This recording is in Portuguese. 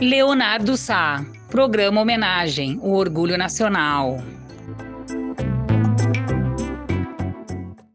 Leonardo Sá, programa homenagem, o orgulho nacional.